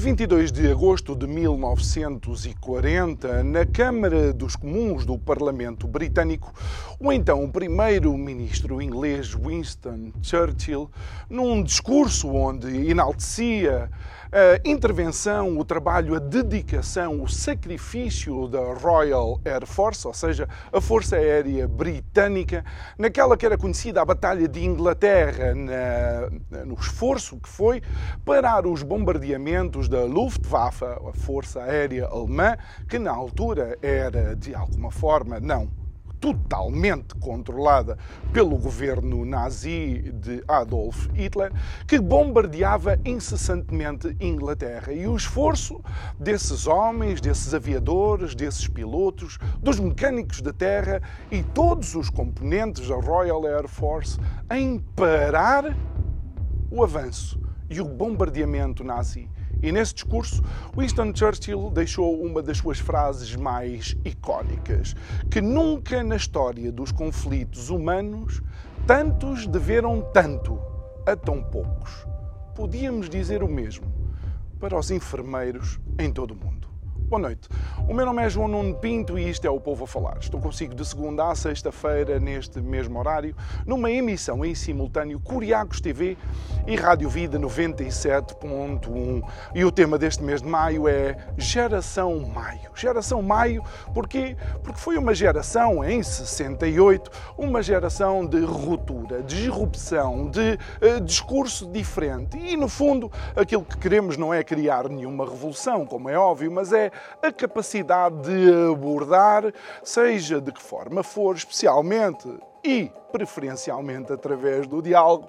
A 22 de agosto de 1940, na Câmara dos Comuns do Parlamento Britânico, o então primeiro-ministro inglês Winston Churchill, num discurso onde enaltecia a intervenção, o trabalho, a dedicação, o sacrifício da Royal Air Force, ou seja, a Força Aérea Britânica, naquela que era conhecida a Batalha de Inglaterra, na, no esforço que foi parar os bombardeamentos da Luftwaffe, a Força Aérea Alemã, que na altura era de alguma forma, não totalmente controlada pelo governo nazi de Adolf Hitler, que bombardeava incessantemente Inglaterra. E o esforço desses homens, desses aviadores, desses pilotos, dos mecânicos de terra e todos os componentes da Royal Air Force em parar o avanço e o bombardeamento nazi e nesse discurso, Winston Churchill deixou uma das suas frases mais icónicas: que nunca na história dos conflitos humanos tantos deveram tanto a tão poucos. Podíamos dizer o mesmo para os enfermeiros em todo o mundo. Boa noite. O meu nome é João Nuno Pinto e isto é o Povo a Falar. Estou consigo de segunda a sexta-feira, neste mesmo horário, numa emissão em simultâneo Curiacos TV e Rádio Vida 97.1. E o tema deste mês de maio é Geração Maio. Geração Maio, porquê? Porque foi uma geração, em 68, uma geração de ruptura, de disrupção, de uh, discurso diferente. E, no fundo, aquilo que queremos não é criar nenhuma revolução, como é óbvio, mas é a capacidade de abordar, seja de que forma for, especialmente e preferencialmente através do diálogo,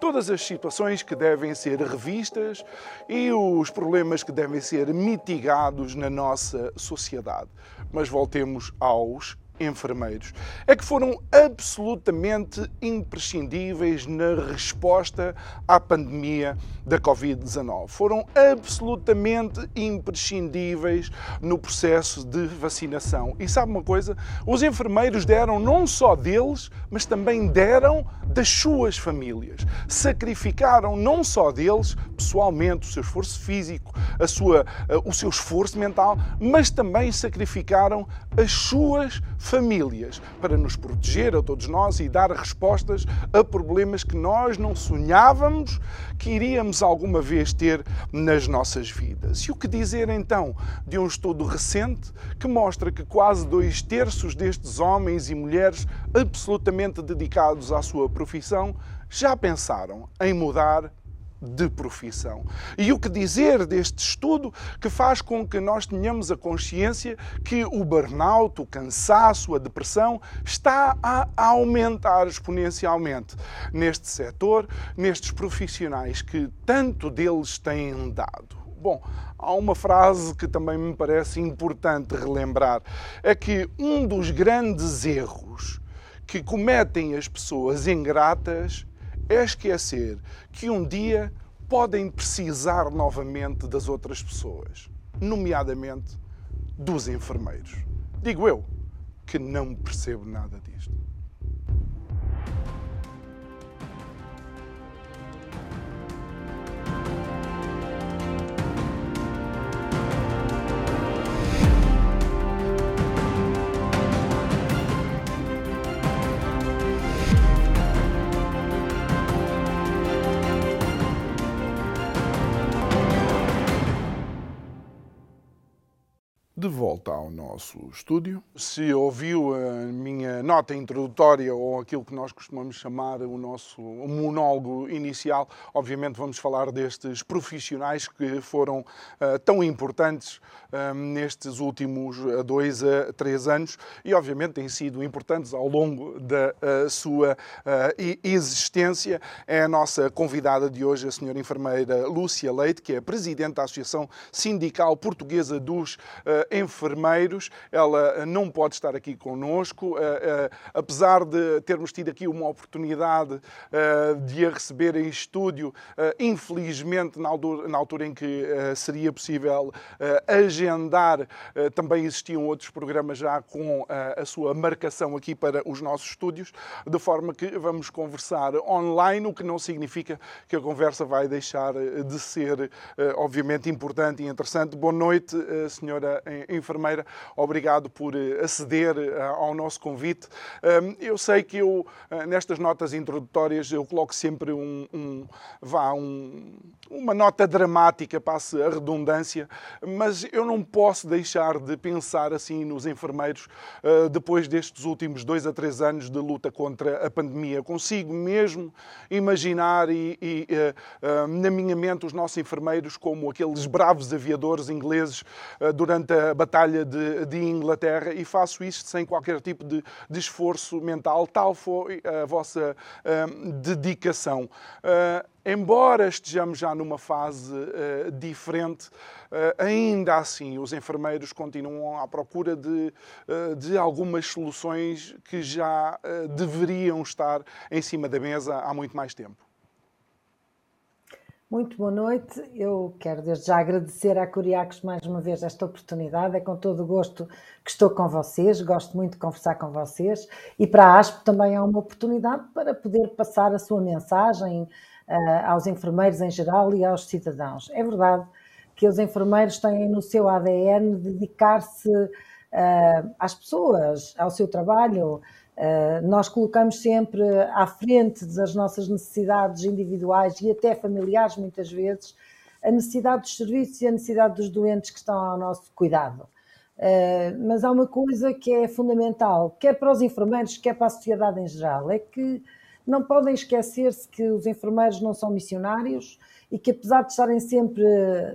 todas as situações que devem ser revistas e os problemas que devem ser mitigados na nossa sociedade. Mas voltemos aos enfermeiros, é que foram absolutamente imprescindíveis na resposta à pandemia da Covid-19. Foram absolutamente imprescindíveis no processo de vacinação. E sabe uma coisa? Os enfermeiros deram não só deles, mas também deram das suas famílias. Sacrificaram não só deles, pessoalmente, o seu esforço físico, a sua, o seu esforço mental, mas também sacrificaram as suas famílias famílias para nos proteger a todos nós e dar respostas a problemas que nós não sonhávamos que iríamos alguma vez ter nas nossas vidas. E o que dizer então de um estudo recente que mostra que quase dois terços destes homens e mulheres absolutamente dedicados à sua profissão já pensaram em mudar de profissão. E o que dizer deste estudo que faz com que nós tenhamos a consciência que o burnout, o cansaço, a depressão está a aumentar exponencialmente neste setor, nestes profissionais que tanto deles têm dado. Bom, há uma frase que também me parece importante relembrar: é que um dos grandes erros que cometem as pessoas ingratas é esquecer que um dia podem precisar novamente das outras pessoas, nomeadamente dos enfermeiros. Digo eu que não percebo nada disto. de volta ao nosso estúdio. Se ouviu a minha nota introdutória ou aquilo que nós costumamos chamar o nosso monólogo inicial, obviamente vamos falar destes profissionais que foram uh, tão importantes eh, nestes últimos eh, dois a três anos e, obviamente, têm sido importantes ao longo da uh, sua existência. É a nossa convidada de hoje, a senhora enfermeira Lúcia Leite, que é presidente da Associação Sindical Portuguesa dos enfermeiros. Ela não pode estar aqui connosco, apesar de termos tido aqui uma oportunidade de a receber em estúdio, infelizmente, na altura, na altura em que seria possível agendar, também existiam outros programas já com a sua marcação aqui para os nossos estúdios, de forma que vamos conversar online, o que não significa que a conversa vai deixar de ser, obviamente, importante e interessante. Boa noite, senhora enfermeira. Obrigado por eh, aceder eh, ao nosso convite. Eu sei que eu, eh, nestas notas introdutórias, eu coloco sempre um, um vá, um, uma nota dramática, passe a redundância, mas eu não posso deixar de pensar assim nos enfermeiros depois destes últimos dois a três anos de luta contra a pandemia. Consigo mesmo imaginar e, e na minha mente os nossos enfermeiros como aqueles bravos aviadores ingleses durante a Batalha de, de, Inglaterra e faço isto sem qualquer tipo de, de esforço mental. Tal foi a vossa uh, dedicação. Uh, embora estejamos já numa fase uh, diferente, ainda assim os enfermeiros continuam à procura de, de algumas soluções que já deveriam estar em cima da mesa há muito mais tempo. Muito boa noite. Eu quero desde já agradecer à Curiacos mais uma vez esta oportunidade. É com todo o gosto que estou com vocês, gosto muito de conversar com vocês e para a ASP também é uma oportunidade para poder passar a sua mensagem uh, aos enfermeiros em geral e aos cidadãos. É verdade que os enfermeiros têm no seu ADN dedicar-se uh, às pessoas, ao seu trabalho, nós colocamos sempre à frente das nossas necessidades individuais e até familiares, muitas vezes, a necessidade dos serviços e a necessidade dos doentes que estão ao nosso cuidado. Uh, mas há uma coisa que é fundamental, quer para os enfermeiros, quer para a sociedade em geral, é que não podem esquecer-se que os enfermeiros não são missionários e que, apesar de estarem sempre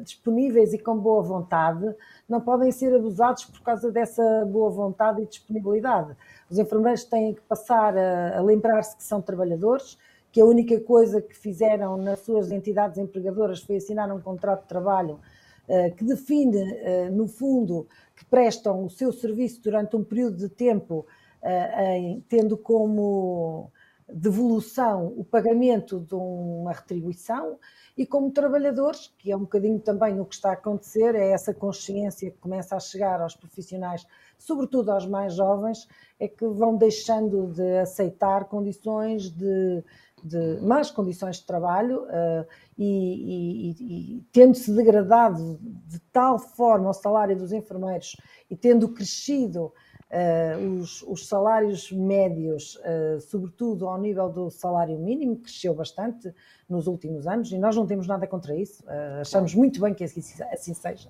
disponíveis e com boa vontade, não podem ser abusados por causa dessa boa vontade e disponibilidade. Os enfermeiros têm que passar a, a lembrar-se que são trabalhadores, que a única coisa que fizeram nas suas entidades empregadoras foi assinar um contrato de trabalho uh, que define, uh, no fundo, que prestam o seu serviço durante um período de tempo, uh, em, tendo como devolução o pagamento de uma retribuição e como trabalhadores, que é um bocadinho também o que está a acontecer, é essa consciência que começa a chegar aos profissionais, sobretudo aos mais jovens, é que vão deixando de aceitar condições de, de más condições de trabalho uh, e, e, e tendo-se degradado de tal forma o salário dos enfermeiros e tendo crescido Uh, os, os, salários médios, uh, sobretudo ao nível do salário mínimo, cresceu bastante nos últimos anos e nós não temos nada contra isso, uh, achamos muito bem que assim, assim seja.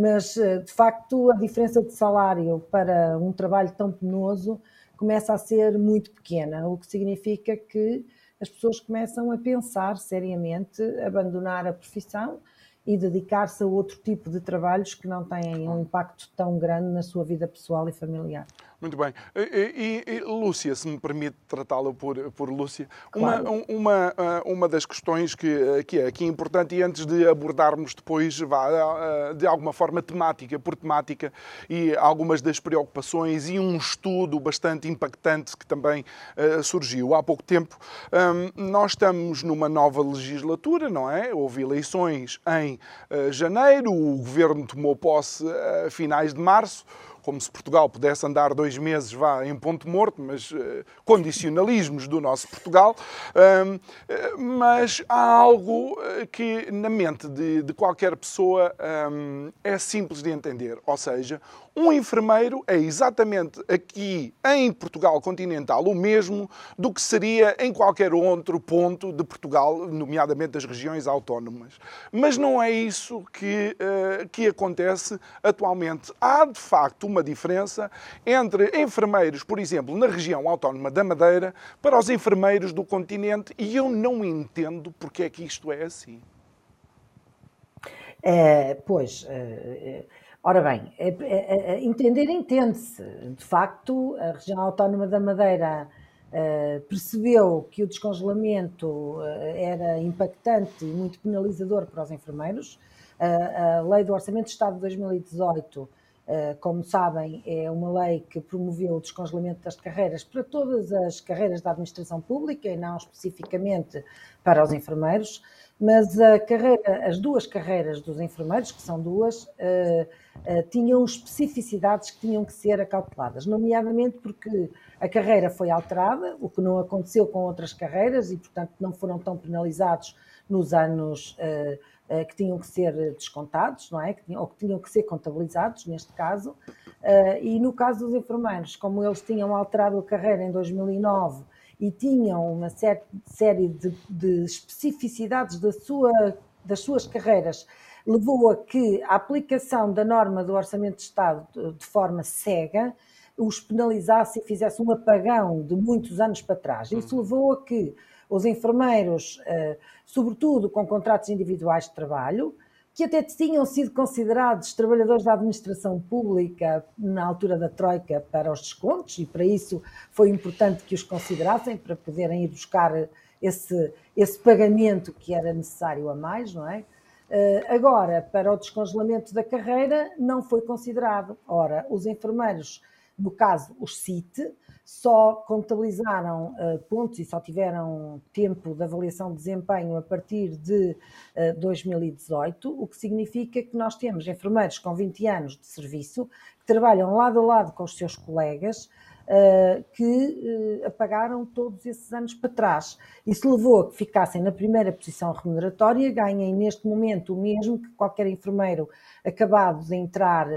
mas, de facto, a diferença de salário para um trabalho tão penoso começa a ser muito pequena, o que significa que as pessoas começam a pensar seriamente abandonar a profissão e dedicar-se a outro tipo de trabalhos que não têm um impacto tão grande na sua vida pessoal e familiar. Muito bem. E, e, e Lúcia, se me permite tratá-la por, por Lúcia, claro. uma, uma, ah, uma das questões que, que é aqui importante, e antes de abordarmos depois, vá, ah, de alguma forma temática por temática, e algumas das preocupações, e um estudo bastante impactante que também uh, surgiu há pouco tempo, um, nós estamos numa nova legislatura, não é? Houve eleições em uh, janeiro, o governo tomou posse a finais de março como se Portugal pudesse andar dois meses vá em ponto morto, mas uh, condicionalismos do nosso Portugal. Uh, mas há algo que na mente de, de qualquer pessoa um, é simples de entender, ou seja, um enfermeiro é exatamente aqui em Portugal continental o mesmo do que seria em qualquer outro ponto de Portugal, nomeadamente das regiões autónomas. Mas não é isso que, uh, que acontece atualmente. Há de facto uma diferença entre enfermeiros, por exemplo, na região autónoma da Madeira, para os enfermeiros do continente e eu não entendo porque é que isto é assim. É, pois. É, Ora bem, é, é, é, entender entende-se. De facto, a região autónoma da Madeira percebeu que o descongelamento era impactante e muito penalizador para os enfermeiros. A Lei do Orçamento de Estado de 2018, como sabem, é uma lei que promoveu o descongelamento das carreiras para todas as carreiras da administração pública e não especificamente para os enfermeiros mas carreira, as duas carreiras dos enfermeiros, que são duas, uh, uh, tinham especificidades que tinham que ser acauteladas, nomeadamente porque a carreira foi alterada, o que não aconteceu com outras carreiras e, portanto, não foram tão penalizados nos anos uh, que tinham que ser descontados, não é? Ou que tinham que ser contabilizados, neste caso. e no caso dos enfermeiros, como eles tinham alterado a carreira em 2009 e tinham uma série de, de especificidades da sua, das suas carreiras, levou a que a aplicação da norma do Orçamento de Estado de forma cega os penalizasse e fizesse um apagão de muitos anos para trás. Isso uhum. levou a que os enfermeiros, eh, sobretudo com contratos individuais de trabalho, que até tinham sido considerados trabalhadores da administração pública na altura da Troika para os descontos, e para isso foi importante que os considerassem, para poderem ir buscar esse, esse pagamento que era necessário a mais, não é? Eh, agora, para o descongelamento da carreira, não foi considerado. Ora, os enfermeiros, no caso, os CIT, só contabilizaram uh, pontos e só tiveram tempo de avaliação de desempenho a partir de uh, eh, 2018, o que significa que nós temos enfermeiros com 20 anos de serviço que trabalham lado a lado com os seus colegas. Uh, que apagaram todos esses anos para trás. Isso levou a que ficassem na primeira posição remuneratória, ganhem neste momento o mesmo que qualquer enfermeiro acabado de entrar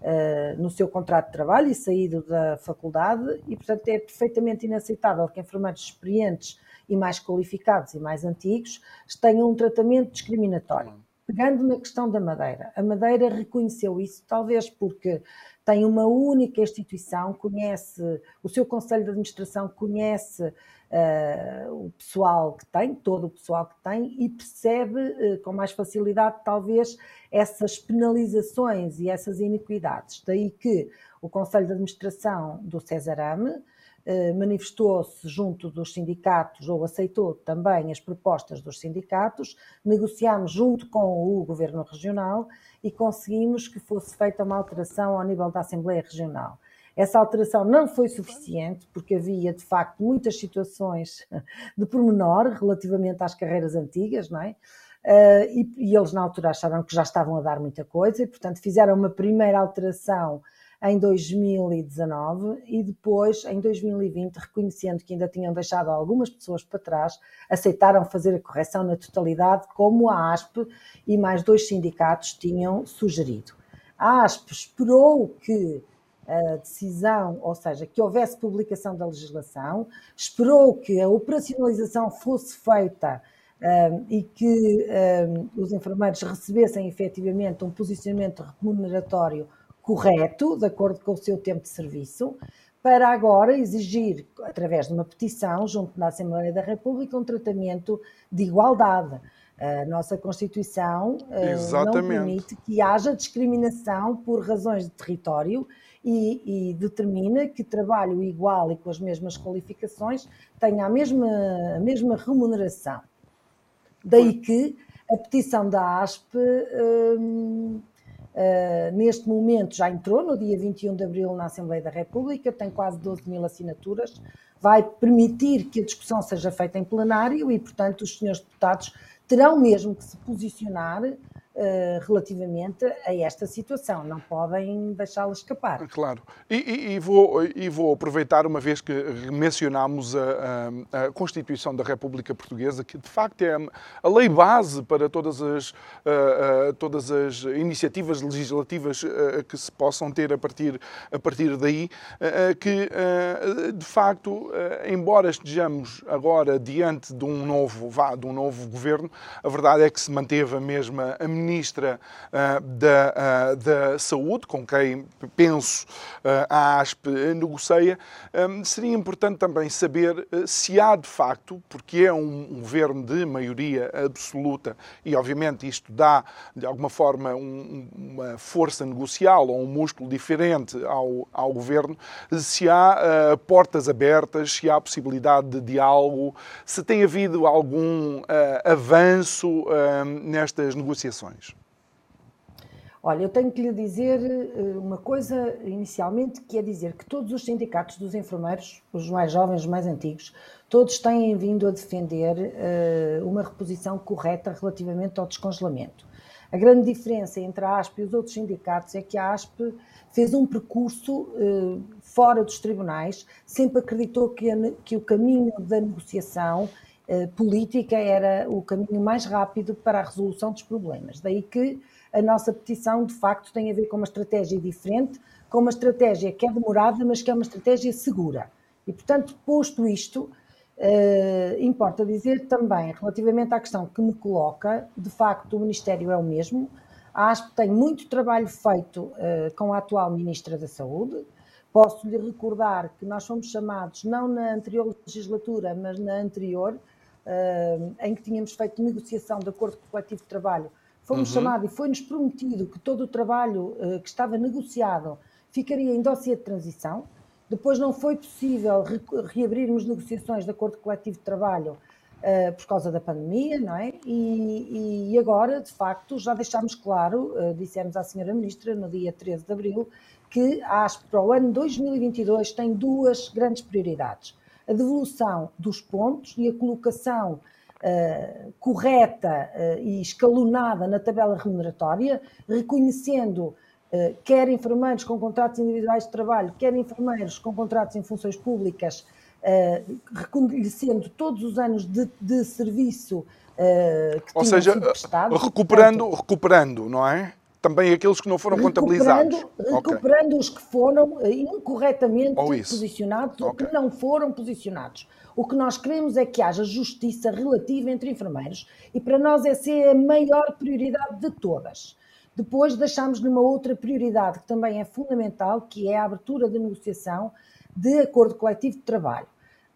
uh, no seu contrato de trabalho e saído da faculdade, e portanto é perfeitamente inaceitável que enfermeiros experientes e mais qualificados e mais antigos tenham um tratamento discriminatório. Pegando na questão da Madeira, a Madeira reconheceu isso, talvez porque tem uma única instituição, conhece, o seu Conselho de Administração conhece uh, o pessoal que tem, todo o pessoal que tem, e percebe uh, com mais facilidade, talvez, essas penalizações e essas iniquidades. Daí que o Conselho de Administração do Cesarame uh, manifestou-se junto dos sindicatos ou aceitou também as propostas dos sindicatos, negociámos junto com o Governo Regional e conseguimos que fosse feita uma alteração ao nível da Assembleia Regional. Essa alteração não foi suficiente, porque havia, de facto, muitas situações de pormenor relativamente às carreiras antigas, não é? Uh, e, e, eles, na altura, acharam que já estavam a dar muita coisa, e, portanto, fizeram uma primeira alteração em 2019 e depois, em 2020, reconhecendo que ainda tinham deixado algumas pessoas para trás, aceitaram fazer a correção na totalidade, como a ASP e mais dois sindicatos tinham sugerido. A ASP esperou que a decisão, ou seja, que houvesse publicação da legislação, esperou que a operacionalização fosse feita um, e que um, os enfermeiros recebessem efetivamente um posicionamento remuneratório correto, de acordo com o seu tempo de serviço, para agora exigir, através de uma petição junto na Assembleia da República, um tratamento de igualdade. A nossa Constituição uh, não permite que haja discriminação por razões de território e, e, determina que trabalho igual e com as mesmas qualificações tenha a mesma, a mesma remuneração. Daí que a petição da ASP, hum, uh, neste momento, já entrou no dia 21 de abril na Assembleia da República, tem quase 12 mil assinaturas, vai permitir que a discussão seja feita em plenário e, portanto, os senhores deputados terão mesmo que se posicionar uh, relativamente a esta situação. Não podem deixá-la escapar. Claro. E, e, e, vou, e vou aproveitar, uma vez que mencionámos a, a, a, Constituição da República Portuguesa, que de facto é a lei base para todas as, uh, uh, todas as iniciativas legislativas que se possam ter a partir, a partir daí, que de facto, embora estejamos agora diante de um novo, vá, de um novo governo, a verdade é que se manteve a mesma a Ministra uh, da, uh, da Saúde, com quem penso uh, a ASP negocia. Um, seria importante também saber se há de facto, porque é um, um governo de maioria absoluta e, obviamente, isto dá de alguma forma um, uma força negocial ou um músculo diferente ao, ao governo, se há portas abertas, se há possibilidade de diálogo, se tem havido algum avanço nestas negociações? Olha, eu tenho que lhe dizer eh, uma coisa inicialmente, que é dizer que todos os sindicatos dos enfermeiros, os mais jovens, os mais antigos, todos têm vindo a defender uh, uma reposição correta relativamente ao descongelamento. A grande diferença entre a ASP e os outros sindicatos é que a ASP fez um percurso uh, fora dos tribunais, sempre acreditou que, a, que o caminho da negociação política era o caminho mais rápido para a resolução dos problemas. Daí que a nossa petição, de facto, tem a ver com uma estratégia diferente, com uma estratégia que é demorada, mas que é uma estratégia segura. E, portanto, posto isto, eh, importa dizer também, relativamente à questão que me coloca, de facto, o Ministério é o mesmo. A ASP tem muito trabalho feito eh, com a atual Ministra da Saúde. Posso lhe recordar que nós fomos chamados, não na anterior legislatura, mas na anterior, em que tínhamos feito negociação de acordo coletivo de trabalho, fomos uhum. chamados e foi-nos prometido que todo o trabalho uh, que estava negociado ficaria em dossiê de transição. Depois não foi possível re reabrirmos negociações de acordo coletivo de trabalho uh, por causa da pandemia, não é? E, e agora, de facto, já deixámos claro, uh, dissemos à senhora Ministra no dia 13 de Abril, que ASP para o ano 2022 tem duas grandes prioridades a devolução dos pontos e a colocação uh, correta uh, e escalonada na tabela remuneratória, reconhecendo uh, quer enfermeiros com contratos individuais de trabalho, quer enfermeiros com contratos em funções públicas, reconhecendo todos os anos de, de serviço que Ou seja, recuperando, Portanto, recuperando, não é? Também aqueles que não foram contabilizados. Recuperando okay. os que foram eh, incorretamente posicionados okay. ou que não foram posicionados. O que nós queremos é que haja justiça relativa entre enfermeiros e para nós essa é a maior prioridade de todas. Depois deixamos numa outra prioridade que também é fundamental, que é a abertura de negociação de acordo coletivo de trabalho.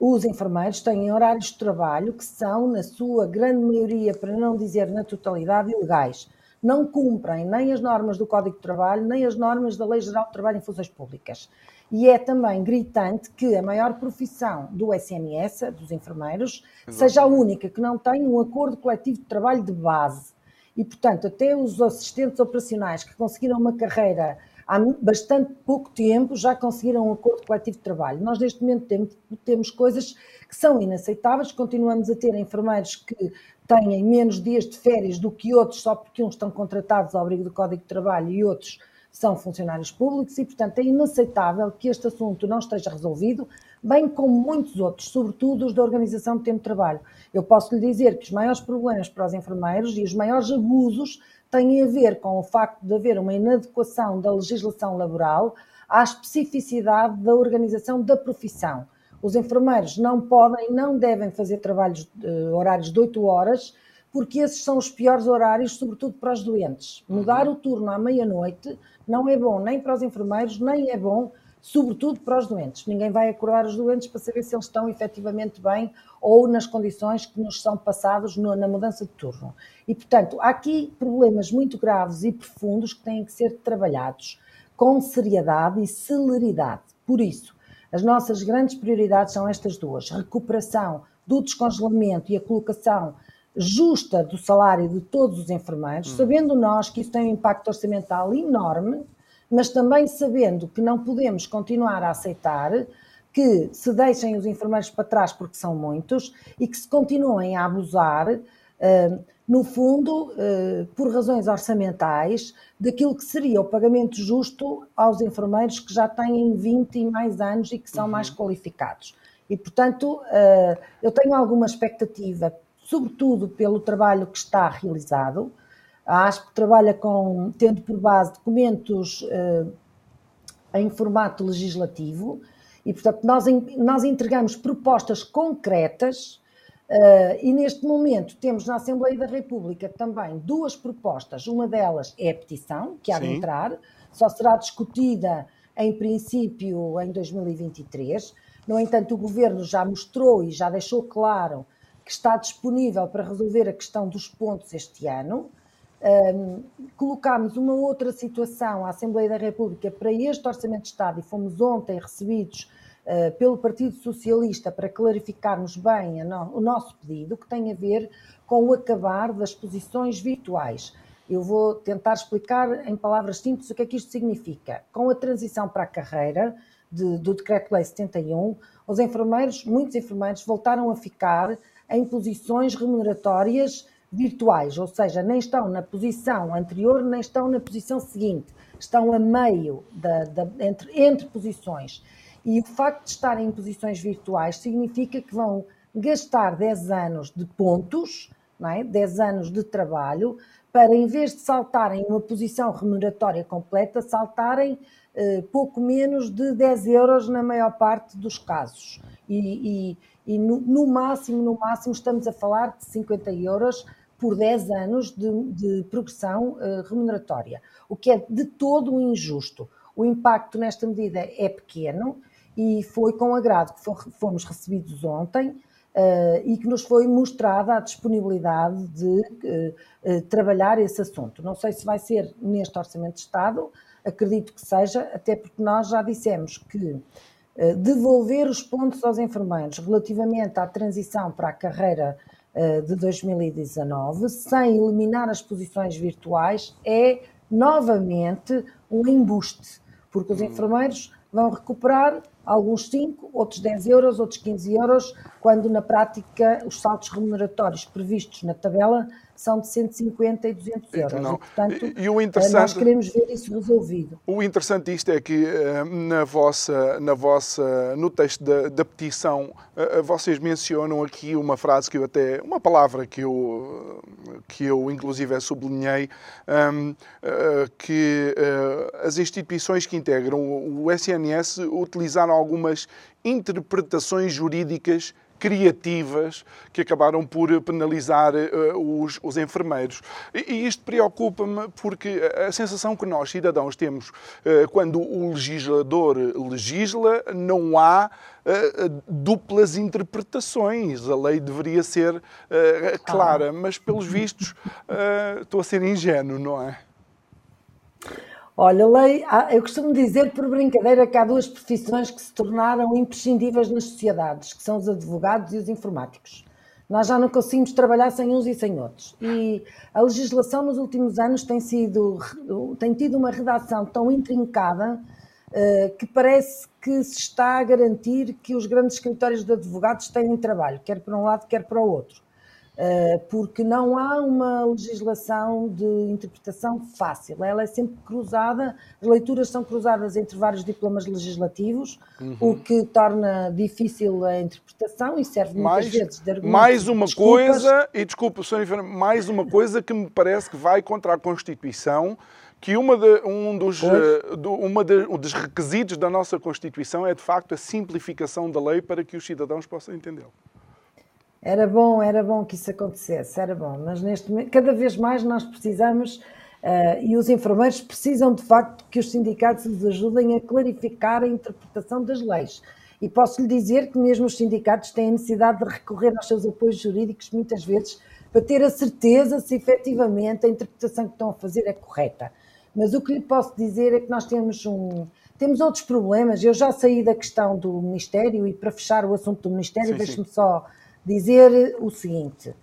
Os enfermeiros têm horários de trabalho que são, na sua grande maioria, para não dizer na totalidade, ilegais não cumprem nem as normas do Código de Trabalho, nem as normas da Lei Geral de Trabalho em Funções Públicas. E é também gritante que a maior profissão do SNS, dos enfermeiros, seja a única que não tem um acordo coletivo de trabalho de base. E, portanto, até os assistentes operacionais que conseguiram uma carreira há bastante pouco tempo já conseguiram um acordo coletivo de trabalho. Nós, neste momento, temos, temos coisas que são inaceitáveis, continuamos a ter enfermeiros que têm menos dias de férias do que outros, só porque uns estão contratados ao abrigo do Código de Trabalho e outros são funcionários públicos, e, portanto, é inaceitável que este assunto não esteja resolvido, bem como muitos outros, sobretudo os da organização do tempo de trabalho. Eu posso lhe dizer que os maiores problemas para os enfermeiros e os maiores abusos têm a ver com o facto de haver uma inadequação da legislação laboral à especificidade da organização da profissão. Os enfermeiros não podem, não devem fazer trabalhos uh, horários de 8 horas, porque esses são os piores horários, sobretudo para os doentes. Mudar o turno à meia-noite não é bom nem para os enfermeiros, nem é bom, sobretudo para os doentes. Ninguém vai acordar os doentes para saber se eles estão efetivamente bem ou nas condições que nos são passadas na mudança de turno. E, portanto, há aqui problemas muito graves e profundos que têm que ser trabalhados com seriedade e celeridade. Por isso, as nossas grandes prioridades são estas duas: recuperação do descongelamento e a colocação justa do salário de todos os enfermeiros, hum. sabendo nós que isso tem um impacto orçamental enorme, mas também sabendo que não podemos continuar a aceitar que se deixem os enfermeiros para trás porque são muitos e que se continuem a abusar no fundo, por razões orçamentais, daquilo que seria o pagamento justo aos enfermeiros que já têm 20 e mais anos e que são uhum. mais qualificados. E, portanto, eu tenho alguma expectativa, sobretudo pelo trabalho que está realizado. A ASP trabalha com, tendo por base documentos em formato legislativo, e, portanto, nós, nós entregamos propostas concretas Uh, e neste momento temos na Assembleia da República também duas propostas. Uma delas é a petição, que há Sim. de entrar, só será discutida em princípio em 2023. No entanto, o Governo já mostrou e já deixou claro que está disponível para resolver a questão dos pontos este ano. Um, colocámos uma outra situação à Assembleia da República para este Orçamento de Estado e fomos ontem recebidos pelo Partido Socialista para clarificarmos bem o nosso pedido, que tem a ver com o acabar das posições virtuais. Eu vou tentar explicar em palavras simples o que é que isto significa. Com a transição para a carreira de, do Decreto-Lei 71, os enfermeiros, muitos enfermeiros, voltaram a ficar em posições remuneratórias virtuais, ou seja, nem estão na posição anterior, nem estão na posição seguinte, estão a meio da, da, entre, entre posições. E o facto de estarem em posições virtuais significa que vão gastar 10 anos de pontos, não é? 10 anos de trabalho, para em vez de saltarem uma posição remuneratória completa, saltarem eh, pouco menos de 10 euros na maior parte dos casos. E, e, e no, no, máximo, no máximo, estamos a falar de 50 euros por 10 anos de, de progressão uh, remuneratória, o que é de todo injusto. O impacto nesta medida é pequeno e foi com agrado que fomos recebidos ontem uh, e que nos foi mostrada a disponibilidade de uh, trabalhar esse assunto. Não sei se vai ser neste Orçamento de Estado, acredito que seja, até porque nós já dissemos que devolver os pontos aos enfermeiros relativamente à transição para a carreira de 2019, sem eliminar as posições virtuais, é novamente um embuste, porque os hum. enfermeiros vão recuperar alguns 5, outros 10 euros, outros 15 euros, quando na prática os saltos remuneratórios previstos na tabela são de 150 e 200 euros. Não. E, portanto, e o interessante, nós queremos ver isso resolvido. O interessante disto é que eh, na vossa, na vossa, no texto da, da petição, eh, vocês mencionam aqui uma frase que eu até, uma palavra que eu, que eu inclusive sublinhei, ehm, eh, que as instituições que integram o SNS utilizaram algumas interpretações jurídicas criativas que acabaram por penalizar uh, os, os, enfermeiros. E, e isto preocupa-me porque a sensação que nós, cidadãos, temos uh, quando o legislador legisla, não há uh, duplas interpretações. A lei deveria ser clara, mas pelos vistos estou a ser ingênuo, não é? Olha, lei, eu costumo dizer por brincadeira que há duas profissões que se tornaram imprescindíveis nas sociedades, que são os advogados e os informáticos. Nós já não conseguimos trabalhar sem uns e sem outros. E a legislação nos últimos anos tem, sido, tem tido uma redação tão intrincada uh, que parece que se está a garantir que os grandes escritórios de advogados têm trabalho, quer para um lado, quer para o outro. Eh, porque não há uma legislação de interpretação fácil, ela é sempre cruzada, as leituras são cruzadas entre vários diplomas legislativos, uhum. o que torna difícil a interpretação e serve mais, muitas vezes de argumento. Mais uma coisa, e desculpe, Sr. mais uma coisa que me parece que vai contra a Constituição, que uma de, um, dos, uh, do, uma de, um dos requisitos da nossa Constituição é, de facto, a simplificação da lei para que os cidadãos possam entendê-la. Era bom, era bom que isso acontecesse, era bom, mas neste momento, cada vez mais nós precisamos, uh, e os enfermeiros precisam de facto que os sindicatos lhes ajudem a clarificar a interpretação das leis. E posso lhe dizer que mesmo os sindicatos têm a necessidade de recorrer aos seus apoios jurídicos muitas vezes para ter a certeza se efetivamente a interpretação que estão a fazer é correta. Mas o que lhe posso dizer é que nós temos um, temos outros problemas. Eu já saí da questão do Ministério e para fechar o assunto do Ministério, deixe-me só dizer o seguinte: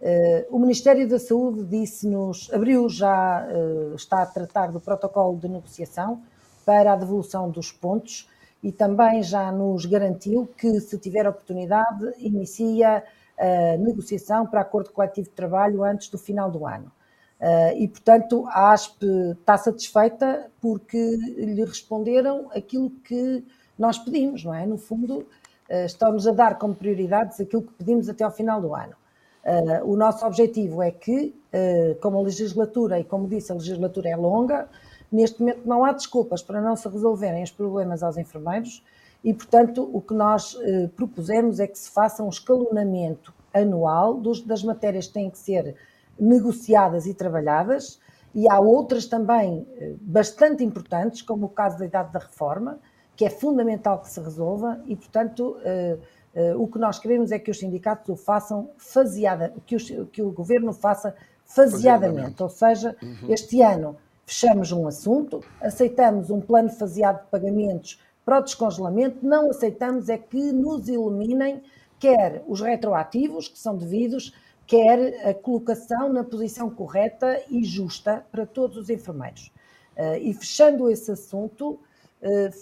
Uh, o Ministério da Saúde disse-nos, abriu já, uh, está a tratar do protocolo de negociação para a devolução dos pontos e também já nos garantiu que, se tiver oportunidade, inicia a negociação para acordo coletivo de trabalho antes do final do ano. Uh, e, portanto, a ASP está satisfeita porque lhe responderam aquilo que nós pedimos, não é? No fundo, uh, estamos a dar como prioridades aquilo que pedimos até ao final do ano. Uh, o nosso objetivo é que, como a legislatura, e como disse, a legislatura é longa, neste momento não há desculpas para não se resolverem os problemas aos enfermeiros e, portanto, o que nós propusemos é que se faça um escalonamento anual das matérias que têm que ser negociadas e trabalhadas, e há outras também eh, bastante importantes, como o caso da idade da reforma, que é fundamental que se resolva, e, portanto, eh, eh, o que nós queremos é que os sindicatos o façam faseada, que, que o governo faça faseadamente, ou seja, uhum. este ano fechamos um assunto, aceitamos um plano faseado de pagamentos para o descongelamento, não aceitamos é que nos eliminem quer os retroativos, que são devidos, quer a colocação na posição correta e justa para todos os enfermeiros. Uh, e fechando esse assunto,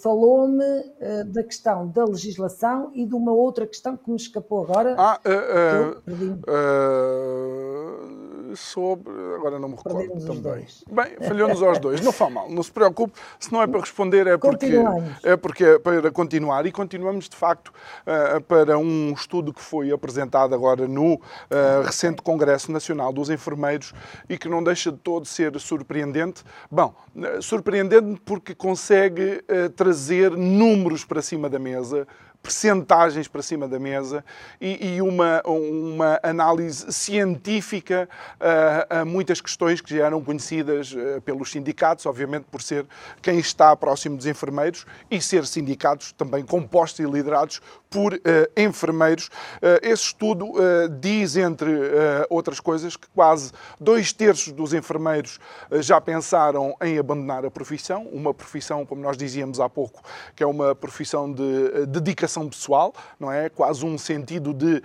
falou-me uh, da questão da legislação e de uma outra questão que me escapou agora. Ah, sobre. Agora não me recordo também. Bem, falhou-nos aos dois. Não faz mal, não se preocupe. Se não é para responder, é porque, é porque é para continuar. E continuamos, de facto, uh, para um estudo que foi apresentado agora no uh, recente Congresso Nacional dos Enfermeiros e que não deixa de todo ser surpreendente. Bom, uh, surpreendente porque consegue trazer números para cima da mesa, percentagens para cima da mesa e, e uma, uma análise científica uh, a muitas questões que já eram conhecidas uh, pelos sindicatos, obviamente por ser quem está próximo dos enfermeiros e ser sindicatos também compostos e liderados por uh, enfermeiros. esse estudo diz, entre outras coisas, que quase dois terços dos enfermeiros já pensaram em abandonar a profissão, uma profissão, como nós dizíamos há pouco, que é uma profissão de dedicação pessoal, não é? Quase um sentido de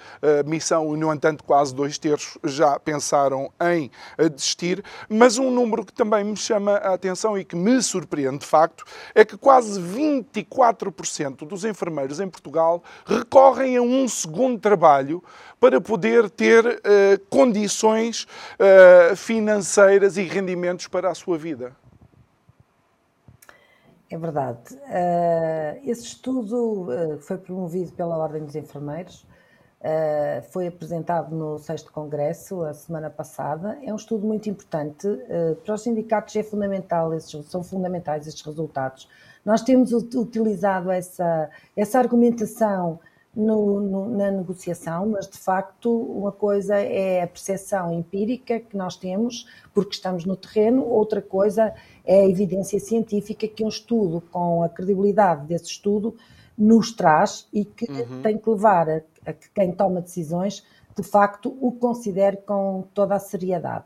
missão e, no entanto, quase dois terços já pensaram em desistir. Mas um número que também me chama a atenção e que me surpreende, de facto, é que quase 24% dos enfermeiros em Portugal recorrem a um segundo trabalho para poder ter uh, condições financeiras e rendimentos para a sua vida. É verdade. Uh, esse estudo uh, foi promovido pela Ordem dos Enfermeiros, uh, foi apresentado no 6 Congresso a semana passada. É um estudo muito importante. para os sindicatos é fundamental, esses, são fundamentais estes resultados. Nós temos utilizado essa, essa argumentação no, no, na negociação, mas de facto uma coisa é a percepção empírica que nós temos, porque estamos no terreno, outra coisa é a evidência científica que um estudo com a credibilidade desse estudo nos traz e que uhum. tem que levar a, a que quem toma decisões de facto o considere com toda a seriedade.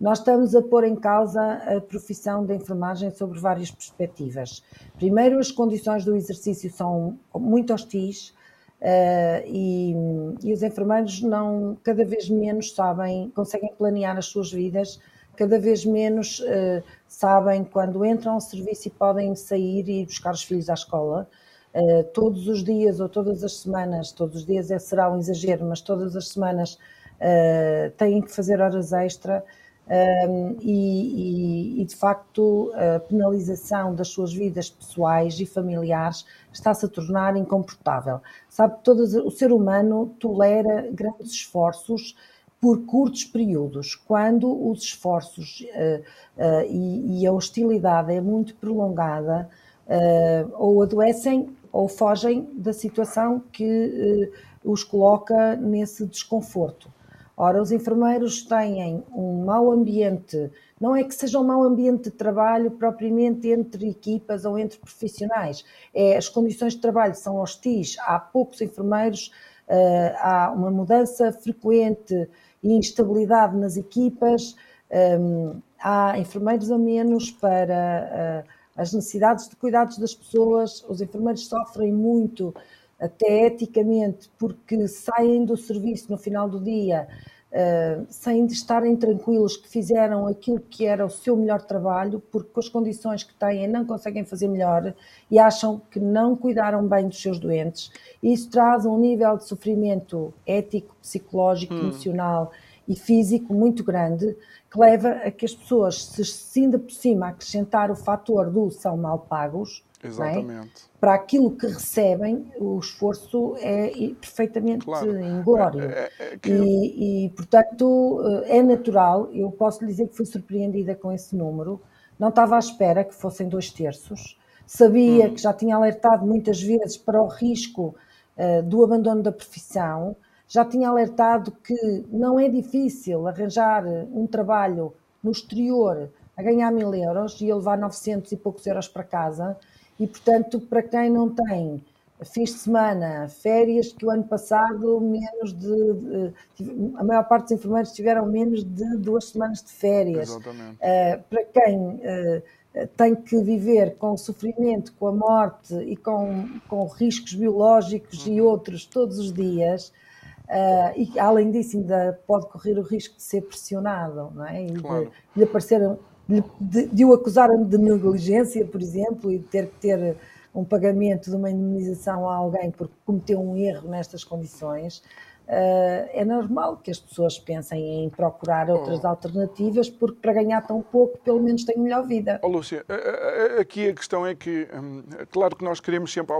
Nós estamos a pôr em causa a profissão da enfermagem sobre várias perspectivas. Primeiro, as condições do exercício são muito hostis, Uh, e, e, os enfermeiros não cada vez menos sabem, conseguem planear as suas vidas, cada vez menos uh, sabem quando entram ao serviço e podem sair e buscar os filhos à escola. Uh, todos os dias ou todas as semanas, todos os dias é, será um exagero, mas todas as semanas têm que fazer horas extra um, e, e, e, de facto a penalização das suas vidas pessoais e familiares está-se a tornar incomportável. Sabe, todo o ser humano tolera grandes esforços por curtos períodos. Quando os esforços uh, uh, e, e, a hostilidade é muito prolongada, uh, ou adoecem ou fogem da situação que os coloca nesse desconforto. Ora, os enfermeiros têm um mau ambiente, não é que seja um mau ambiente de trabalho propriamente entre equipas ou entre profissionais, é as condições de trabalho são hostis, há poucos enfermeiros, uh, há uma mudança frequente e instabilidade nas equipas, um, ehm, há enfermeiros a menos para uh, as necessidades de cuidados das pessoas, os enfermeiros sofrem muito até eticamente, porque saem do serviço no final do dia uh, sem estarem tranquilos que fizeram aquilo que era o seu melhor trabalho, porque com as condições que têm não conseguem fazer melhor e acham que não cuidaram bem dos seus doentes. E isso traz um nível de sofrimento ético, psicológico, hum. emocional e físico muito grande, que leva a que as pessoas, se ainda por cima acrescentar o fator do são mal pagos, é? Para aquilo que recebem, o esforço é perfeitamente claro. inglório. É, é, é que... e, e, portanto, eh, é natural. Eu posso lhe dizer que fui surpreendida com esse número. Não estava à espera que fossem dois terços. Sabia hum. que já tinha alertado muitas vezes para o risco uh, do abandono da profissão. Já tinha alertado que não é difícil arranjar um trabalho no exterior a ganhar mil euros e a levar 900 e poucos euros para casa e, portanto, para quem não tem fins de semana, férias, que o ano passado menos de, de, a maior parte dos enfermeiros tiveram menos de duas semanas de férias. Exatamente. Uh, para quem uh, tem que viver com o sofrimento, com a morte e com, com riscos biológicos uhum. e outros todos os dias, uh, e além disso ainda pode correr o risco de ser pressionado, não é? E claro. de, de aparecer de, de o acusarem de negligência, por exemplo, e de ter que ter um pagamento de uma indemnização a alguém porque cometeu um erro nestas condições, é normal que as pessoas pensem em procurar outras oh. alternativas, porque para ganhar tão pouco, pelo menos têm melhor vida. Oh, Lúcia, aqui a questão é que, hum, claro que nós queremos sempre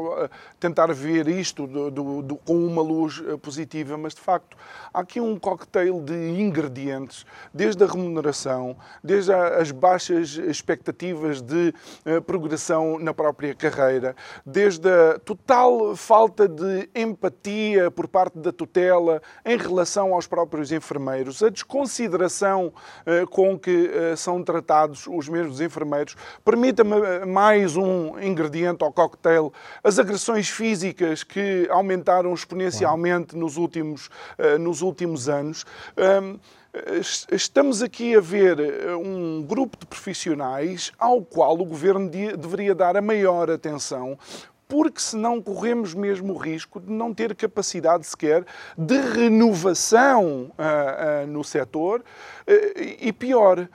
tentar ver isto do, do, do, com uma luz eh, positiva, mas de facto há aqui um cocktail de ingredientes, desde a remuneração, desde as baixas expectativas de progressão na própria carreira, desde a total falta de empatia por parte da tutela em relação aos próprios enfermeiros, a desconsideração eh, com que eh, são tratados os mesmos enfermeiros. Permita-me eh, mais um ingrediente ao cocktail: as agressões físicas que aumentaram exponencialmente nos últimos, nos últimos anos. Estamos aqui a ver um grupo de profissionais ao qual o governo deveria dar a maior atenção, porque senão corremos mesmo o risco de não ter capacidade sequer de renovação uh, uh, no setor uh, e pior.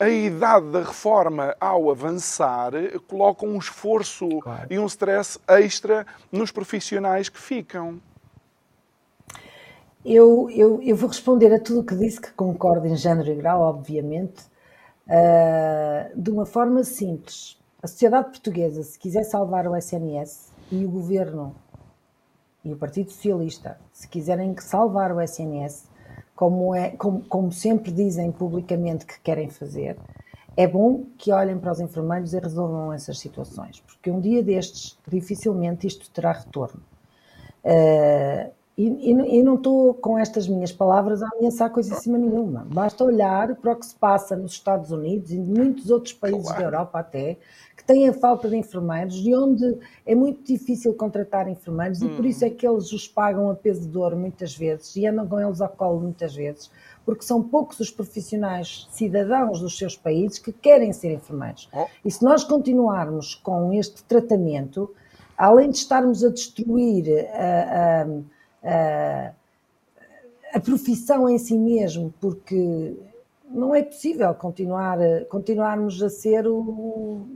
A idade da reforma, ao avançar, coloca um esforço claro. e um stress extra nos profissionais que ficam. Eu, eu, eu vou responder a tudo o que disse, que concordo em género e grau, obviamente, de uma forma simples a sociedade portuguesa, se quiser salvar o SNS e o governo e o Partido Socialista, se quiserem salvar o SNS, como, é, como, como sempre dizem publicamente que querem fazer, é bom que olhem para os enfermeiros e resolvam essas situações, porque um dia destes, dificilmente isto terá retorno. Uh, e, e, e, não estou com estas minhas palavras a ameaçar coisa em cima nenhuma. Basta olhar para o que se passa nos Estados Unidos e em muitos outros países claro. da Europa até, que têm a falta de enfermeiros e onde é muito difícil contratar enfermeiros hum. e por isso é que eles os pagam a peso de ouro muitas vezes e andam com eles ao colo muitas vezes, porque são poucos os profissionais cidadãos dos seus países que querem ser enfermeiros. Oh. E se nós continuarmos com este tratamento, além de estarmos a destruir a, a a, a profissão em si mesmo, porque não é possível continuar, continuarmos a ser o,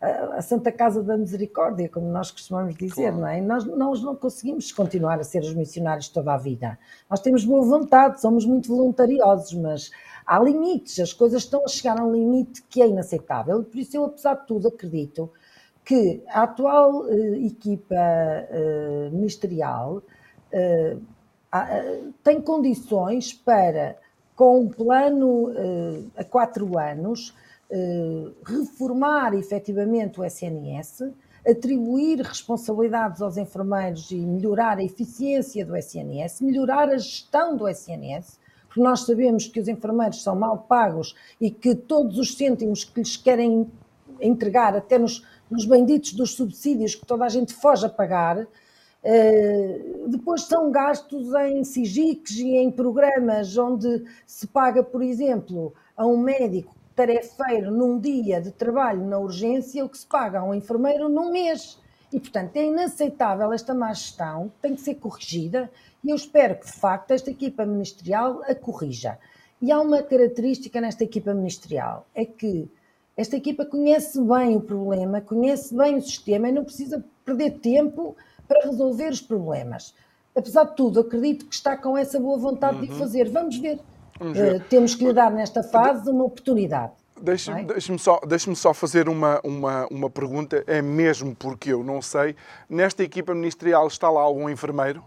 a Santa Casa da Misericórdia, como nós costumamos dizer, claro. não é? Nós, nós não conseguimos continuar a ser os missionários toda a vida. Nós temos boa vontade, somos muito voluntariosos, mas há limites, as coisas estão a chegar a um limite que é inaceitável. Por isso, eu, apesar de tudo, acredito que a atual uh, equipa uh, ministerial uh, tem condições para, com um plano uh, a quatro anos, reformar efetivamente o SNS, atribuir responsabilidades aos enfermeiros e melhorar a eficiência do SNS, melhorar a gestão do SNS, porque nós sabemos que os enfermeiros são mal pagos e que todos os cêntimos que lhes querem entregar, até nos, nos benditos dos subsídios que toda a gente foge a pagar, eh, depois são gastos em SIGICs e em programas onde se paga, por exemplo, a um médico tarefeiro num dia de trabalho na urgência o que se paga a um enfermeiro num mês. E, portanto, é inaceitável esta má gestão, tem que ser corrigida E eu espero que, de facto, esta equipa ministerial a corrija. E há uma característica nesta equipa ministerial, é que esta equipa conhece bem o problema, conhece bem o sistema e não precisa perder tempo para resolver os problemas. Apesar de tudo, acredito que está com essa boa vontade uhum. de fazer. Vamos ver. Vamos ver. Uh, temos que lhe dar nesta fase uma oportunidade. Deixe-me deixe só, deixe só fazer uma, uma, uma pergunta, é mesmo porque eu não sei. Nesta equipa ministerial está lá algum enfermeiro?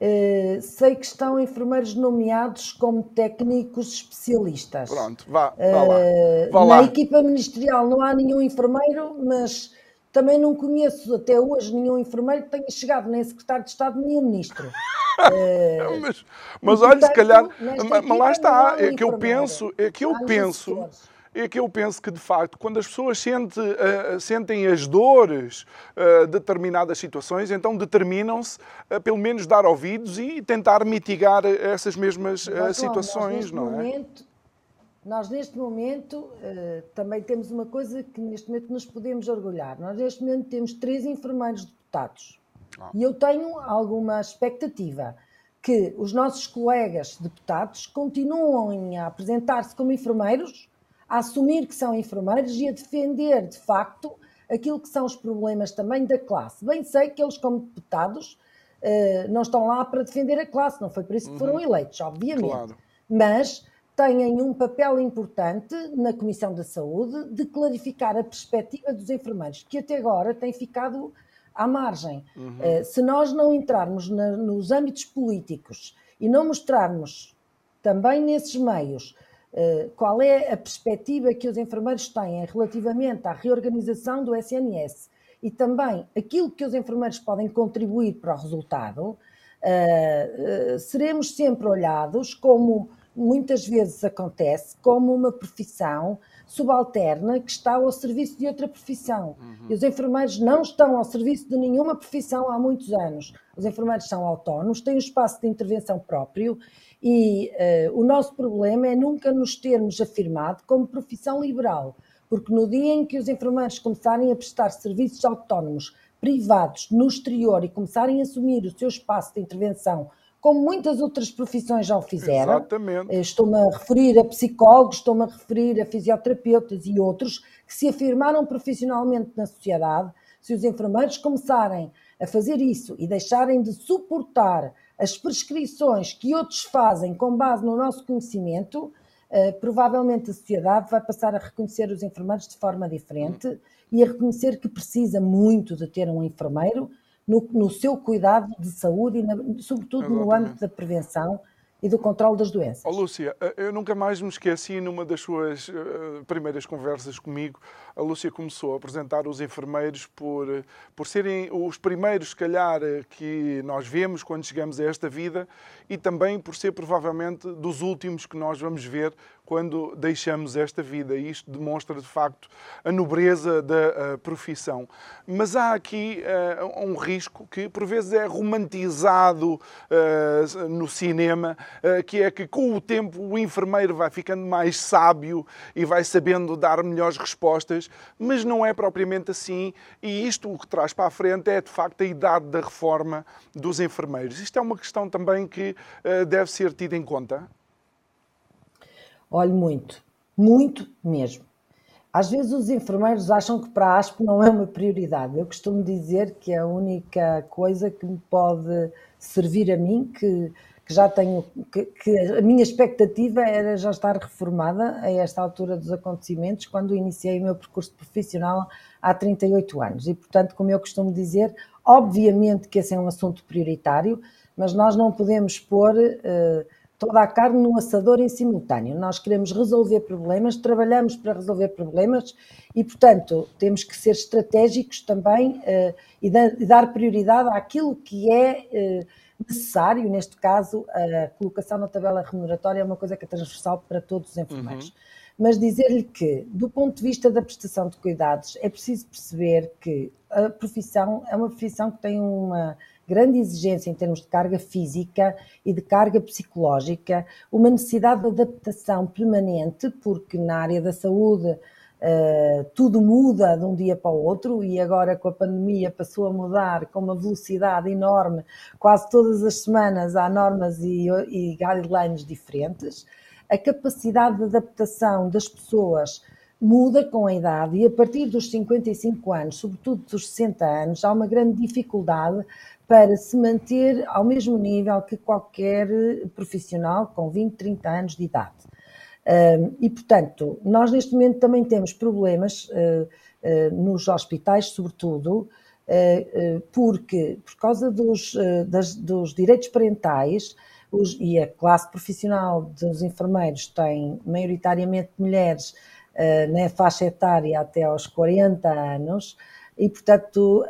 Uh, sei que estão enfermeiros nomeados como técnicos especialistas. Pronto, vá, vá lá. Uh, vá na lá. equipa ministerial não há nenhum enfermeiro, mas também não conheço até hoje nenhum enfermeiro que tenha chegado nem secretário de Estado nem ministro. uh, mas mas olha, se calhar, mas lá está, é que eu penso, é que eu penso, é que eu penso que de facto, quando as pessoas sente, uh, sentem as dores uh, de determinadas situações, então determinam-se a pelo menos dar ouvidos e tentar mitigar essas mesmas situações, não é? Momento, nós, neste momento, uh, também temos uma coisa que neste momento nos podemos orgulhar. Nós, neste momento, temos três enfermeiros deputados. Ah. E eu tenho alguma expectativa que os nossos colegas deputados continuem a apresentar-se como enfermeiros, a assumir que são enfermeiros e a defender, de facto, aquilo que são os problemas também da classe. Bem sei que eles, como deputados, uh, não estão lá para defender a classe, não foi por isso que foram uhum. eleitos, obviamente. Claro. Mas têm um papel importante na Comissão da Saúde de clarificar a perspectiva dos enfermeiros, que até agora tem ficado à margem. Uhum. Uh, se nós não entrarmos na, nos âmbitos políticos e não mostrarmos também nesses meios uh, qual é a perspectiva que os enfermeiros têm relativamente à reorganização do SNS e também aquilo que os enfermeiros podem contribuir para o resultado, uh, seremos sempre olhados como muitas vezes acontece como uma profissão subalterna que está ao serviço de outra profissão. Uhum. E os enfermeiros não estão ao serviço de nenhuma profissão há muitos anos. Os enfermeiros são autónomos, têm um espaço de intervenção próprio e uh, o nosso problema é nunca nos termos afirmado como profissão liberal, porque no dia em que os enfermeiros começarem a prestar serviços autónomos privados no exterior e começarem a assumir o seu espaço de intervenção como muitas outras profissões já o fizeram. Exatamente. Eh, estou-me a referir a psicólogos, estou-me a referir a fisioterapeutas e outros que se afirmaram profissionalmente na sociedade. Se os enfermeiros começarem a fazer isso e deixarem de suportar as prescrições que outros fazem com base no nosso conhecimento, eh, provavelmente a sociedade vai passar a reconhecer os enfermeiros de forma diferente e a reconhecer que precisa muito de ter um enfermeiro no, no seu cuidado de saúde e, na, sobretudo, Exatamente. no âmbito da prevenção e do controle das doenças. Oh, Lúcia, eh, eu nunca mais me esqueci numa das suas uh, primeiras conversas comigo. A Lúcia começou a apresentar os enfermeiros por, por serem os primeiros, se calhar, que nós vemos quando chegamos a esta vida e também por ser provavelmente dos últimos que nós vamos ver quando deixamos esta vida. E isto demonstra, de facto, a nobreza da uh, profissão. Mas há aqui uh, um risco que, por vezes, é romantizado uh, no cinema, que é que, com o tempo, o enfermeiro vai ficando mais sábio e vai sabendo dar melhores respostas, mas não é propriamente assim. E isto o que traz para a frente é, de facto, a idade da reforma dos enfermeiros. Isto é uma questão também que deve ser tida em conta. Olhe muito, muito mesmo. Às vezes os enfermeiros acham que para a ASP não é uma prioridade. Eu costumo dizer que a única coisa que me pode servir a mim, que, que já tenho, que, que, a minha expectativa era já estar reformada a esta altura dos acontecimentos, quando iniciei o meu percurso profissional há 38 anos. E, portanto, como eu costumo dizer, obviamente que esse é um assunto prioritário, mas nós não podemos pôr. Uh, toda a carne no assador em simultâneo. Nós queremos resolver problemas, trabalhamos para resolver problemas e, portanto, temos que ser estratégicos também uh, e, da, e, dar prioridade àquilo que é uh, necessário. Neste caso, a colocação na tabela remuneratória é uma coisa que é transversal para todos os enfermeiros. Uhum. Mas dizer-lhe que, do ponto de vista da prestação de cuidados, é preciso perceber que a profissão é uma profissão que tem uma grande exigência em termos de carga física e de carga psicológica, uma necessidade de adaptação permanente, porque na área da saúde Uh, tudo muda de um dia para o outro e agora com a pandemia passou a mudar com uma velocidade enorme. Quase todas as semanas há normas e, e guidelines diferentes. A capacidade de adaptação das pessoas muda com a idade e a partir dos 55 anos, sobretudo dos 60 anos, há uma grande dificuldade para se manter ao mesmo nível que qualquer profissional com 20, 30 anos de idade. E, portanto, nós neste momento também temos problemas eh, eh, nos hospitais, sobretudo, eh, porque, por causa dos, das, dos direitos parentais, os, e a classe profissional dos enfermeiros tem maioritariamente mulheres na faixa etária até aos 40 anos, e, portanto,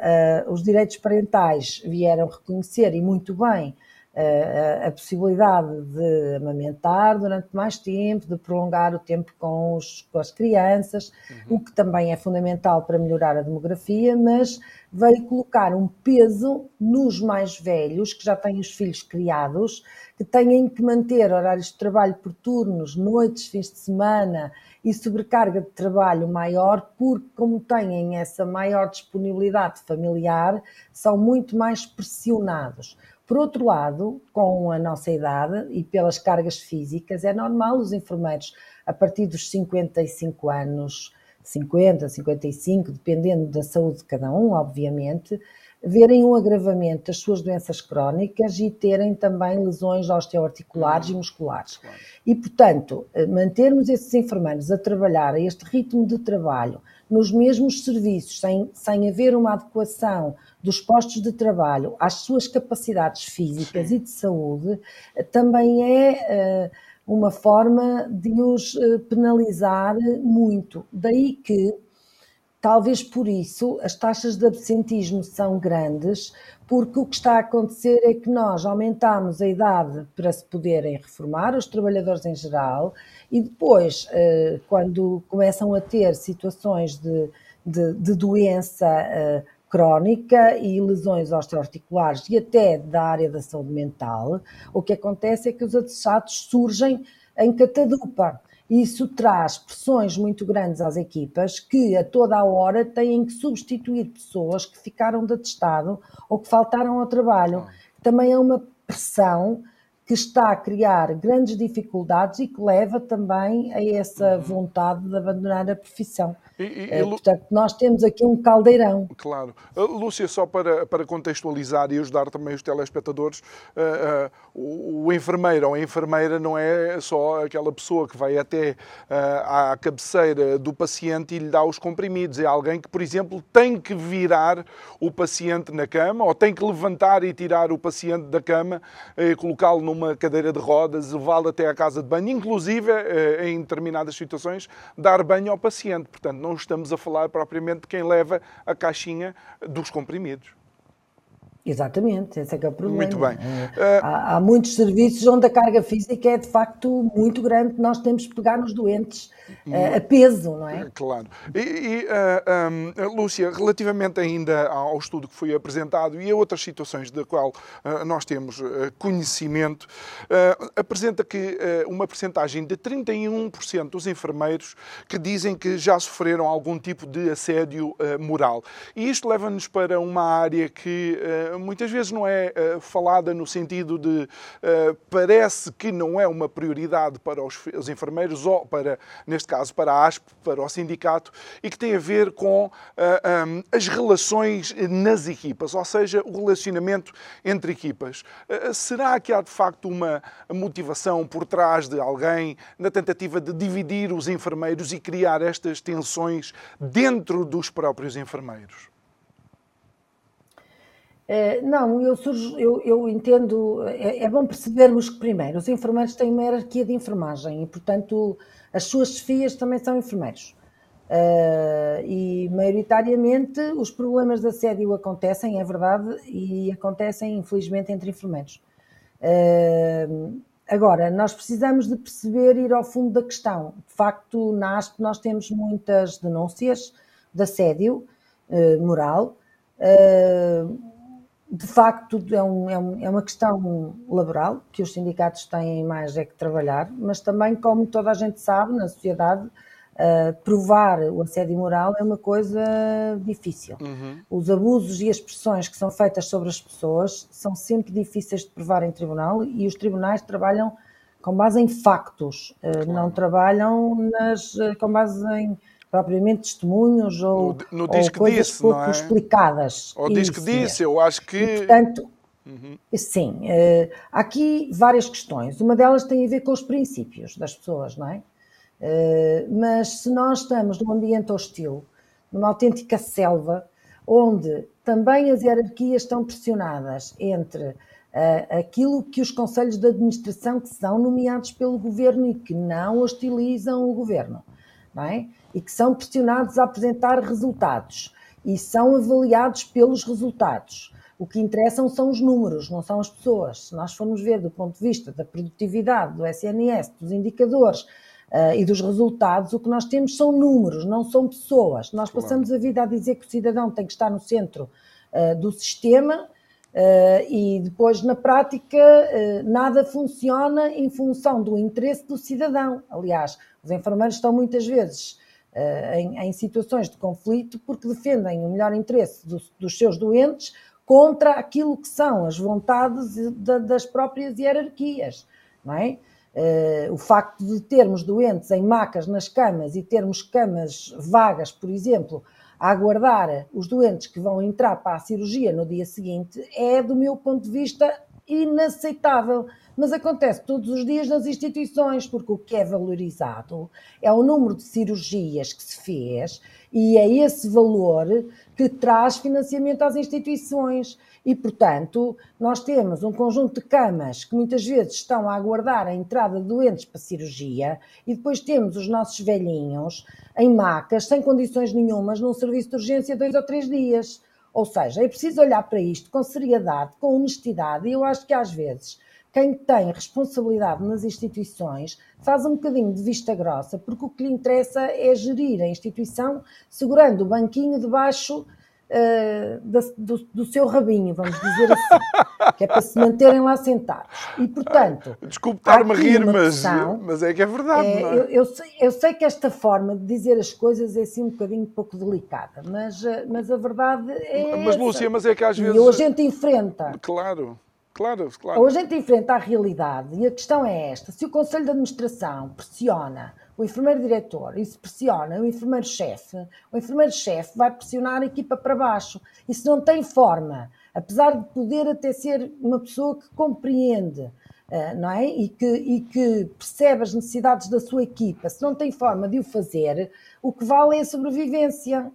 os direitos parentais vieram reconhecer, e muito bem, a, a, possibilidade de amamentar durante mais tempo, de prolongar o tempo com, os, com as crianças, uhum. o que também é fundamental para melhorar a demografia, mas veio colocar um peso nos mais velhos, que já têm os filhos criados, que têm que manter horários de trabalho por turnos, noites, fins de semana e sobrecarga de trabalho maior, porque, como têm essa maior disponibilidade familiar, são muito mais pressionados. Por outro lado, com a nossa idade e pelas cargas físicas, é normal os enfermeiros, a partir dos 55 anos, 50, 55, dependendo da saúde de cada um, obviamente, verem um agravamento das suas doenças crónicas e terem também lesões osteoarticulares e musculares. E, portanto, mantermos esses enfermeiros a trabalhar a este ritmo de trabalho, nos mesmos serviços, sem, sem haver uma adequação dos postos de trabalho às suas capacidades físicas Sim. e de saúde, também é uh, uma forma de os penalizar muito. Daí que, talvez por isso, as taxas de absentismo são grandes, porque o que está a acontecer é que nós aumentamos a idade para se poderem reformar, os trabalhadores em geral, e depois, uh, quando começam a ter situações de, de, de doença crónica e lesões osteoarticulares e até da área da saúde mental, o que acontece é que os atestados surgem em catadupa. Isso traz pressões muito grandes às equipas que a toda a hora têm que substituir pessoas que ficaram de atestado ou que faltaram ao trabalho. Também é uma pressão que está a criar grandes dificuldades e que leva também a essa uhum. vontade de abandonar a profissão. E, e, é, portanto, nós temos aqui um caldeirão. Claro. Uh, Lúcia, só para, para contextualizar e ajudar também os telespectadores, uh, uh, o, o, enfermeiro ou a enfermeira não é só aquela pessoa que vai até à cabeceira do paciente e lhe dá os comprimidos. É alguém que, por exemplo, tem que virar o paciente na cama ou tem que levantar e tirar o paciente da cama, colocá-lo numa cadeira de rodas, levá-lo até à casa de banho, inclusive, em determinadas situações, dar banho ao paciente. Portanto, não não estamos a falar propriamente de quem leva a caixinha dos comprimidos. Exatamente, esse é que é o problema. Muito bem. É, há, há, muitos serviços onde a carga física é de facto muito grande, nós temos que pegar nos doentes uh, a peso, não é? Claro. E, e uh, um, Lúcia, relativamente ainda ao estudo que foi apresentado e a outras situações da qual uh, nós temos conhecimento, apresenta que uma percentagem de 31% dos enfermeiros que dizem que já sofreram algum tipo de assédio moral. E isto leva-nos para uma área que muitas vezes não é falada no sentido de parece que não é uma prioridade para os, os enfermeiros ou para, neste caso para a ASP, para o sindicato, e que tem a ver com um, as relações nas equipas, ou seja, o relacionamento entre equipas. Será que há de facto uma motivação por trás de alguém na tentativa de dividir os enfermeiros e criar estas tensões dentro dos próprios enfermeiros? Uh, não, eu, surjo, eu, eu entendo, é, é, bom percebermos que, primeiro, os enfermeiros têm uma hierarquia de enfermagem e, portanto, as suas chefias também são enfermeiros. Uh, e maioritariamente os problemas de assédio acontecem, é verdade, e acontecem infelizmente entre enfermeiros. Uh, agora, nós precisamos de perceber ir ao fundo da questão. De facto, na ASP nós temos muitas denúncias de assédio uh, moral. De facto, é, um, é, um, é uma questão laboral que os sindicatos têm mais é que trabalhar, mas também, como toda a gente sabe, na sociedade uh, provar o assédio moral é uma coisa difícil. Uhum. Os abusos e as pressões que são feitas sobre as pessoas são sempre difíceis de provar em tribunal e os tribunais trabalham com base em factos, uh, claro. não trabalham nas, uh, com base em propriamente testemunhos ou, no, no ou coisas disse, pouco é? explicadas. Ou diz que disse, eu acho que... E, portanto, uhum. sim, uh, há aqui várias questões. Uma delas tem a ver com os princípios das pessoas, não é? Uh, mas se nós estamos num ambiente hostil, numa autêntica selva, onde também as hierarquias estão pressionadas entre uh, aquilo que os conselhos de administração que são nomeados pelo governo e que não hostilizam o governo, não é? E que são pressionados a apresentar resultados e são avaliados pelos resultados. O que interessam são os números, não são as pessoas. Se nós formos ver do ponto de vista da produtividade, do SNS, dos indicadores uh, e dos resultados, o que nós temos são números, não são pessoas. Nós passamos a vida a dizer que o cidadão tem que estar no centro uh, do sistema Uh, e depois, na prática, nada funciona em função do interesse do cidadão. Aliás, os enfermeiros estão muitas vezes em, em, situações de conflito porque defendem o melhor interesse do, dos seus doentes contra aquilo que são as vontades de, das próprias hierarquias, não é? Uh, o facto de termos doentes em macas nas camas e termos camas vagas, por exemplo, a aguardar os doentes que vão entrar para a cirurgia no dia seguinte, é, do meu ponto de vista, inaceitável. Mas acontece todos os dias nas instituições, porque o que é valorizado é o número de cirurgias que se fez e é esse valor que traz financiamento às instituições. E, portanto, nós temos um conjunto de camas que muitas vezes estão a aguardar a entrada de doentes para cirurgia e depois temos os nossos velhinhos em macas, sem condições nenhumas, num serviço de urgência dois ou três dias. Ou seja, é preciso olhar para isto com seriedade, com honestidade, e eu acho que às vezes quem tem responsabilidade nas instituições faz um bocadinho de vista grossa, porque o que lhe interessa é gerir a instituição segurando o banquinho debaixo uh, do, do, seu rabinho, vamos dizer assim, que é para se manterem lá sentados. E, portanto. Desculpe estar-me a rir, mas, mas é que é verdade. É, é? Eu, eu, sei, eu, sei, que esta forma de dizer as coisas é assim um bocadinho pouco delicada, mas, eh, mas a verdade é. Mas, essa. Lúcia, mas é que às vezes. E a gente enfrenta. Claro. Claro, claro. A gente enfrenta a realidade e a questão é esta: se o Conselho de Administração pressiona o enfermeiro-diretor e se pressiona o enfermeiro-chefe, o enfermeiro-chefe vai pressionar a equipa para baixo. Se não tem forma, apesar de poder até ser uma pessoa que compreende Uh, não é? E que, e que, percebe as necessidades da sua equipa, se não tem forma de o fazer, o que vale é a sobrevivência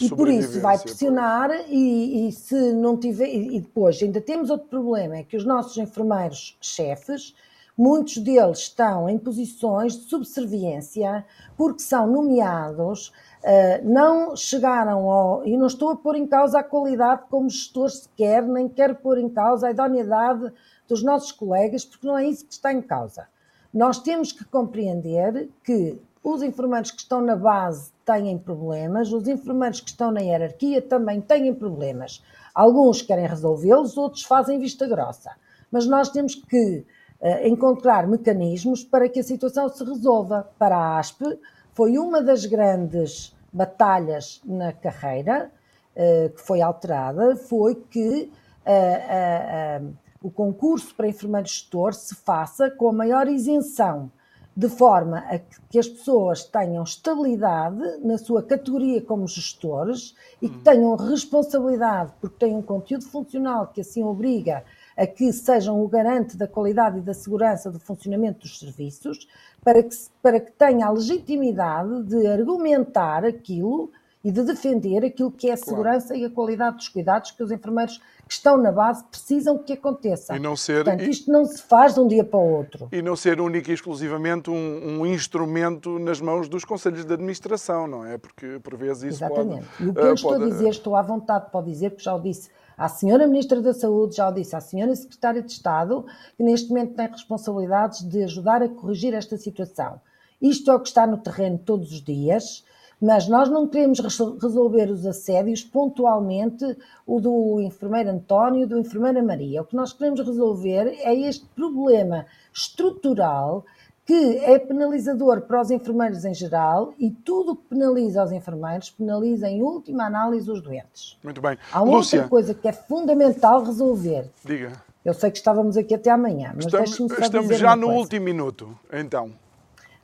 e por isso vai pressionar e, e, se não tiver e depois ainda temos outro problema é que os nossos enfermeiros chefes muitos deles estão em posições de subserviência porque são nomeados uh, não chegaram ao e não estou a pôr em causa a qualidade como gestor sequer nem quero pôr em causa a idoneidade dos nossos colegas porque não é isso que está em causa. Nós temos que compreender que os enfermeiros que estão na base têm problemas, os enfermeiros que estão na hierarquia também têm problemas. Alguns querem resolvê-los, outros fazem vista grossa. Mas nós temos que uh, encontrar mecanismos para que a situação se resolva. Para a ASP, foi uma das grandes batalhas na carreira uh, que foi alterada, foi que uh, o concurso para enfermeiro gestor se faça com a maior isenção de forma a que as pessoas tenham estabilidade na sua categoria como gestores e que uhum. tenham responsabilidade, porque têm um conteúdo funcional que assim obriga a que sejam o garante da qualidade e da segurança do funcionamento dos serviços, para que, para que tenha a legitimidade de argumentar aquilo e de defender aquilo que é a segurança claro. e a qualidade dos cuidados que os enfermeiros que estão na base precisam que aconteça. E não ser, Portanto, isto não se faz de um dia para o outro. E não ser único e exclusivamente um, um instrumento nas mãos dos conselhos de administração, não é? Porque por vezes isso Exatamente. pode... E o que eu uh, estou pode... a dizer, estou à vontade para dizer, porque já o disse à senhora Ministra da Saúde, já o disse à senhora Secretária de Estado, que neste momento tem responsabilidades de ajudar a corrigir esta situação. Isto é o que está no terreno todos os dias. Mas nós não queremos resolver os assédios pontualmente, o do enfermeiro António, do enfermeira Maria. O que nós queremos resolver é este problema estrutural que é penalizador para os enfermeiros em geral e tudo que penaliza os enfermeiros penaliza em última análise os doentes. Muito bem. Há uma Lúcia. outra coisa que é fundamental resolver. Diga. Eu sei que estávamos aqui até amanhã, mas estamos, só estamos já no coisa. último minuto, então.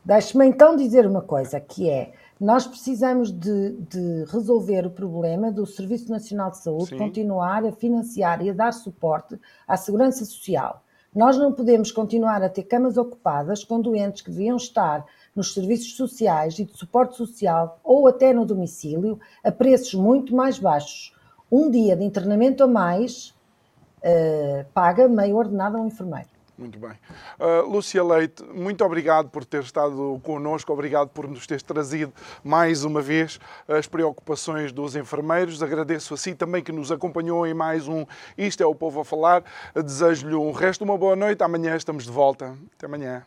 Deixe-me então dizer uma coisa, que é, nós precisamos de, de, resolver o problema do Serviço Nacional de Saúde Sim. continuar a financiar e a dar suporte à segurança social. Nós não podemos continuar a ter camas ocupadas com doentes que deviam estar nos serviços sociais e de suporte social ou até no domicílio a preços muito mais baixos. Um dia de internamento a mais uh, paga meio ordenado a um enfermeiro. Muito bem. Uh, Lúcia Leite, muito obrigado por ter estado connosco, obrigado por nos ter trazido mais uma vez as preocupações dos enfermeiros. Agradeço a si também que nos acompanhou em mais um Isto é o Povo a Falar. Desejo-lhe um resto uma boa noite. Amanhã estamos de volta. Até amanhã.